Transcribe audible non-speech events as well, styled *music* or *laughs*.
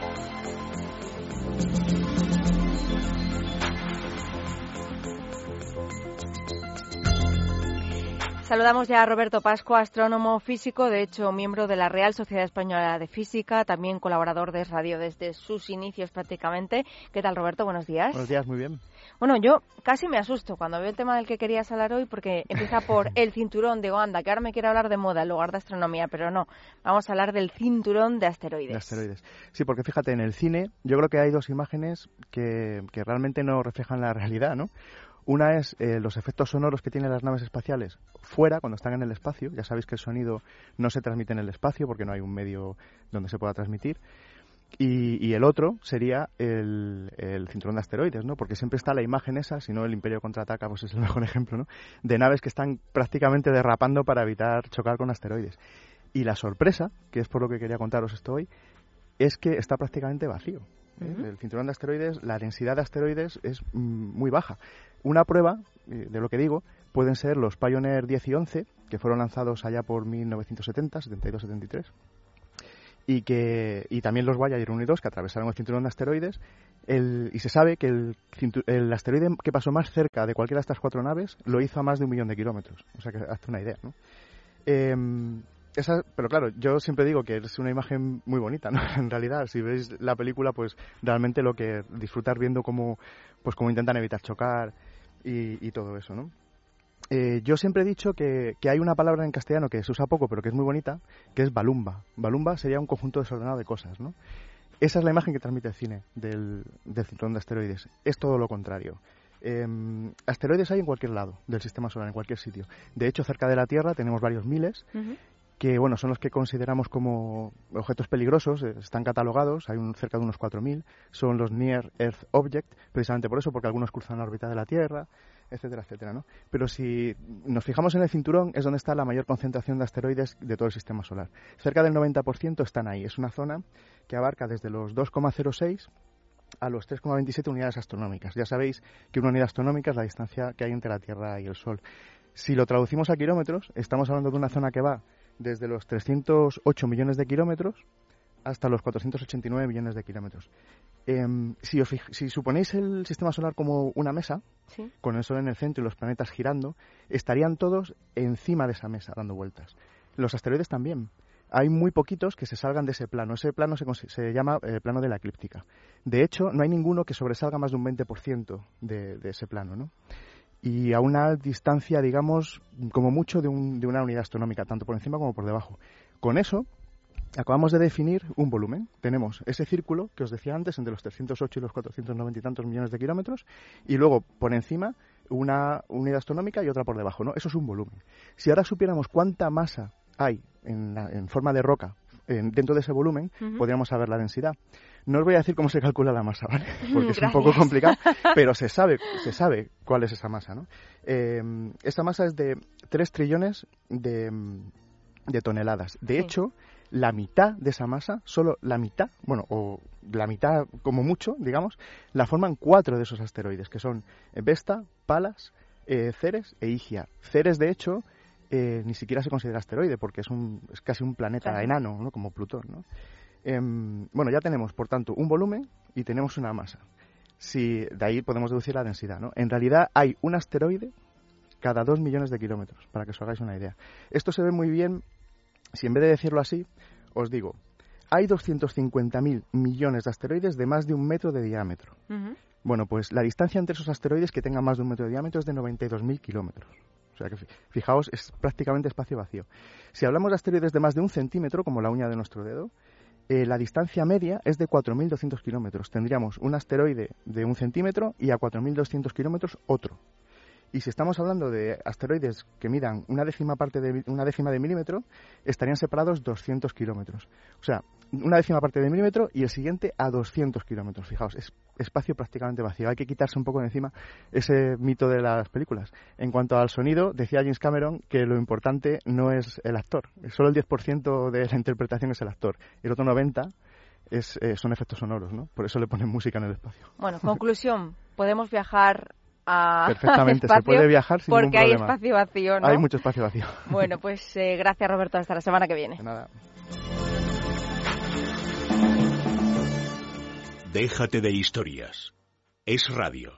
うん。Saludamos ya a Roberto Pascua, astrónomo físico, de hecho miembro de la Real Sociedad Española de Física, también colaborador de Radio desde sus inicios prácticamente. ¿Qué tal, Roberto? Buenos días. Buenos días, muy bien. Bueno, yo casi me asusto cuando veo el tema del que querías hablar hoy porque empieza por *laughs* el cinturón de Oanda, que ahora me quiere hablar de moda en lugar de astronomía, pero no. Vamos a hablar del cinturón de asteroides. De asteroides. Sí, porque fíjate, en el cine yo creo que hay dos imágenes que, que realmente no reflejan la realidad, ¿no? Una es eh, los efectos sonoros que tienen las naves espaciales fuera, cuando están en el espacio. Ya sabéis que el sonido no se transmite en el espacio porque no hay un medio donde se pueda transmitir. Y, el otro sería el, cinturón de asteroides, ¿no? Porque siempre está la imagen esa, si no el Imperio contraataca, pues es el mejor *laughs* ejemplo, ¿no? De naves que están prácticamente derrapando para evitar chocar con asteroides. Y la sorpresa, que es por lo que quería contaros esto hoy, es que está prácticamente vacío. ¿Eh? El cinturón de asteroides, la densidad de asteroides es mm, muy baja. Una prueba eh, de lo que digo pueden ser los Pioneer 10 y 11, que fueron lanzados allá por 1970, 72-73, y, que, y también los Voyager 1 y 2, que atravesaron el cinturón de asteroides, y se sabe que el, el, asteroide que pasó más cerca de cualquiera de estas cuatro naves lo hizo a más de un millón de kilómetros. O sea que hazte una idea, ¿no? Em, esa, pero claro, yo siempre digo que es una imagen muy bonita, ¿no? *laughs* En realidad, si veis la película, pues realmente lo que disfrutar viendo cómo, pues cómo intentan evitar chocar, y, todo eso, ¿no? Eh, yo siempre he dicho que, hay una palabra en castellano que se usa poco, pero que es muy bonita, que es balumba. Balumba sería un conjunto desordenado de cosas, ¿no? Esa es la imagen que transmite el cine del, del cinturón de asteroides. Es todo lo contrario. Em, asteroides hay en cualquier lado del sistema solar, en cualquier sitio. De hecho, cerca de la Tierra tenemos varios miles, que bueno, son los que consideramos como objetos peligrosos, eh, están catalogados, hay un, cerca de unos 4.000, son los Near Earth Object, precisamente por eso, porque algunos cruzan la órbita de la Tierra, etcétera, etcétera, ¿no? Pero si nos fijamos en el cinturón, es donde está la mayor concentración de asteroides de todo el sistema solar. Cerca del 90% están ahí, es una zona que abarca desde los 2,06 a los 3,27 unidades astronómicas. Ya sabéis que una unidad astronómica es la distancia que hay entre la Tierra y el Sol. Si lo traducimos a kilómetros, estamos hablando de una zona que va desde los 308 millones de kilómetros hasta los 489 millones de kilómetros. Em, si, si, suponéis el sistema solar como una mesa, con el Sol en el centro y los planetas girando, estarían todos encima de esa mesa dando vueltas. Los asteroides también. Hay muy poquitos que se salgan de ese plano. Ese plano se, se llama el eh, plano de la eclíptica. De hecho, no hay ninguno que sobresalga más de un 20% de, de ese plano. ¿no? Y a una distancia, digamos, como mucho de, de, una unidad astronómica, tanto por encima como por debajo. Con eso, acabamos de definir un volumen. Tenemos ese círculo que os decía antes, entre los 308 y los 490 y tantos millones de kilómetros, y luego por encima una unidad astronómica y otra por debajo. ¿no? Eso es un volumen. Si ahora supiéramos cuánta masa hay en, en forma de roca dentro de ese volumen, podríamos saber la densidad. No os voy a decir cómo se calcula la masa, ¿vale? *laughs* Porque es un poco complicado, *laughs* pero se sabe, se sabe cuál es esa masa, ¿no? Eh, esta masa es de 3 trillones de, toneladas. De hecho, la mitad de esa masa, solo la mitad, bueno, o la mitad como mucho, digamos, la forman cuatro de esos asteroides, que son Vesta, Palas, eh, Ceres e Igia. Ceres, de hecho, eh, ni siquiera se considera asteroide porque es, un, es casi un planeta enano, ¿no? como Plutón. ¿no? Em, bueno, ya tenemos, por tanto, un volumen y tenemos una masa. Si, de ahí podemos deducir la densidad. ¿no? En realidad hay un asteroide cada dos millones de kilómetros, para que os hagáis una idea. Esto se ve muy bien, si en vez de decirlo así, os digo, hay 250.000 millones de asteroides de más de un metro de diámetro. Bueno, pues la distancia entre esos asteroides que tengan más de un metro de diámetro es de 92.000 kilómetros. O sea que fijaos, es prácticamente espacio vacío. Si hablamos de asteroides de más de un centímetro, como la uña de nuestro dedo, eh, la distancia media es de 4.200 kilómetros. Tendríamos un asteroide de un centímetro y a 4.200 kilómetros otro. Y si estamos hablando de asteroides que midan una décima parte de una décima de milímetro, estarían separados 200 kilómetros. O sea, una décima parte de milímetro y el siguiente a 200 kilómetros. Fijaos, es espacio prácticamente vacío. Hay que quitarse un poco de encima ese mito de las películas. En cuanto al sonido, decía James Cameron que lo importante no es el actor. Solo el 10% de la interpretación es el actor. El otro 90% es, eh, son efectos sonoros, ¿no? Por eso le ponen música en el espacio. Bueno, conclusión. Podemos viajar a *laughs* Perfectamente, se puede viajar sin porque hay espacio vacío, ¿no? Hay mucho espacio vacío. Bueno, pues eh, gracias Roberto, hasta la semana que viene. nada. Déjate de historias. Es radio.